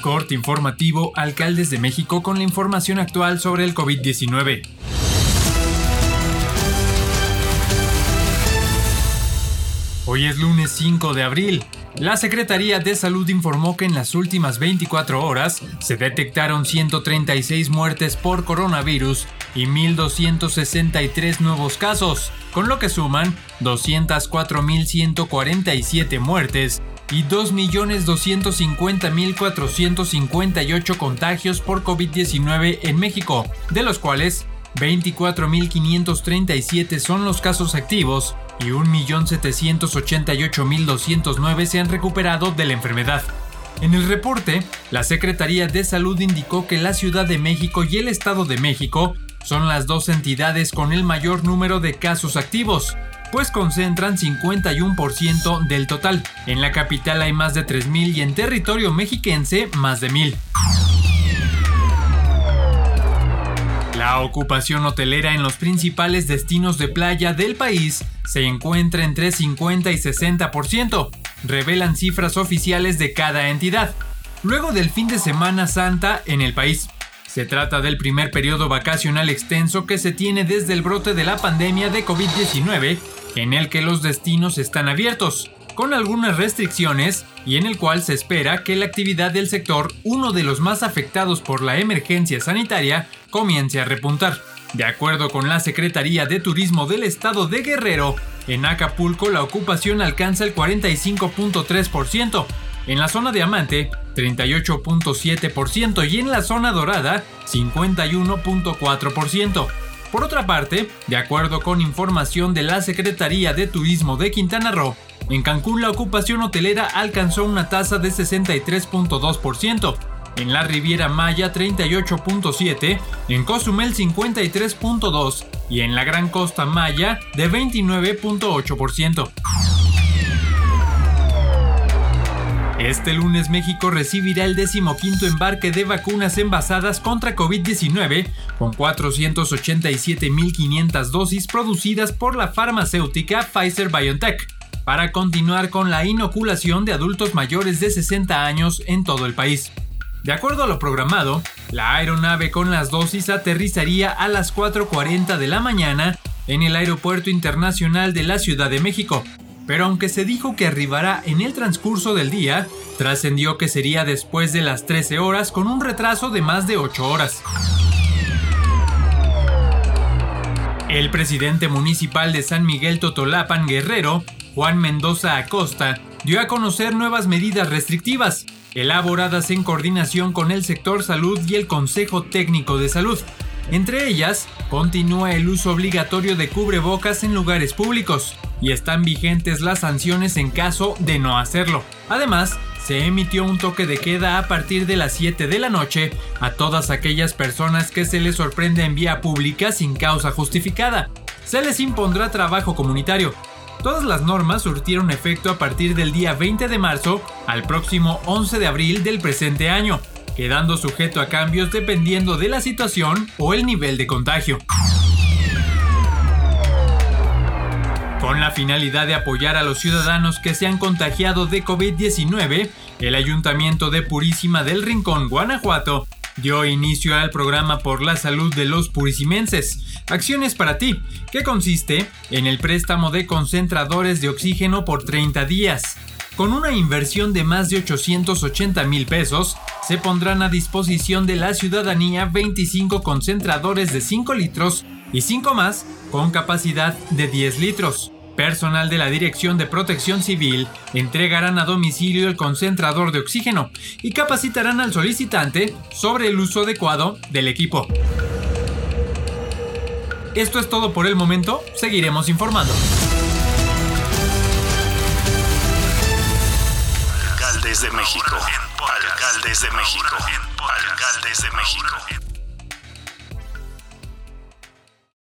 Corte informativo, alcaldes de México con la información actual sobre el COVID-19. Hoy es lunes 5 de abril. La Secretaría de Salud informó que en las últimas 24 horas se detectaron 136 muertes por coronavirus y 1.263 nuevos casos, con lo que suman 204.147 muertes y 2.250.458 contagios por COVID-19 en México, de los cuales 24.537 son los casos activos y 1.788.209 se han recuperado de la enfermedad. En el reporte, la Secretaría de Salud indicó que la Ciudad de México y el Estado de México son las dos entidades con el mayor número de casos activos, pues concentran 51% del total. En la capital hay más de 3.000 y en territorio mexiquense más de 1.000. La ocupación hotelera en los principales destinos de playa del país se encuentra entre 50 y 60%, revelan cifras oficiales de cada entidad. Luego del fin de Semana Santa en el país, se trata del primer periodo vacacional extenso que se tiene desde el brote de la pandemia de COVID-19, en el que los destinos están abiertos, con algunas restricciones y en el cual se espera que la actividad del sector, uno de los más afectados por la emergencia sanitaria, comience a repuntar. De acuerdo con la Secretaría de Turismo del Estado de Guerrero, en Acapulco la ocupación alcanza el 45.3%, en la zona diamante 38.7% y en la zona dorada 51.4%. Por otra parte, de acuerdo con información de la Secretaría de Turismo de Quintana Roo, en Cancún la ocupación hotelera alcanzó una tasa de 63.2%, en la Riviera Maya 38.7, en Cozumel 53.2 y en la Gran Costa Maya de 29.8%. Este lunes México recibirá el decimoquinto embarque de vacunas envasadas contra COVID-19 con 487.500 dosis producidas por la farmacéutica Pfizer BioNTech para continuar con la inoculación de adultos mayores de 60 años en todo el país. De acuerdo a lo programado, la aeronave con las dosis aterrizaría a las 4.40 de la mañana en el Aeropuerto Internacional de la Ciudad de México, pero aunque se dijo que arribará en el transcurso del día, trascendió que sería después de las 13 horas con un retraso de más de 8 horas. El presidente municipal de San Miguel Totolapan Guerrero, Juan Mendoza Acosta, dio a conocer nuevas medidas restrictivas, elaboradas en coordinación con el sector salud y el Consejo Técnico de Salud. Entre ellas, continúa el uso obligatorio de cubrebocas en lugares públicos y están vigentes las sanciones en caso de no hacerlo. Además, se emitió un toque de queda a partir de las 7 de la noche a todas aquellas personas que se les sorprende en vía pública sin causa justificada. Se les impondrá trabajo comunitario. Todas las normas surtieron efecto a partir del día 20 de marzo al próximo 11 de abril del presente año quedando sujeto a cambios dependiendo de la situación o el nivel de contagio. Con la finalidad de apoyar a los ciudadanos que se han contagiado de COVID-19, el Ayuntamiento de Purísima del Rincón, Guanajuato, dio inicio al programa por la salud de los purisimenses, Acciones para ti, que consiste en el préstamo de concentradores de oxígeno por 30 días. Con una inversión de más de 880 mil pesos, se pondrán a disposición de la ciudadanía 25 concentradores de 5 litros y 5 más con capacidad de 10 litros. Personal de la Dirección de Protección Civil entregarán a domicilio el concentrador de oxígeno y capacitarán al solicitante sobre el uso adecuado del equipo. Esto es todo por el momento, seguiremos informando. Alcaldes de México. Alcaldes de México. Alcaldes de México.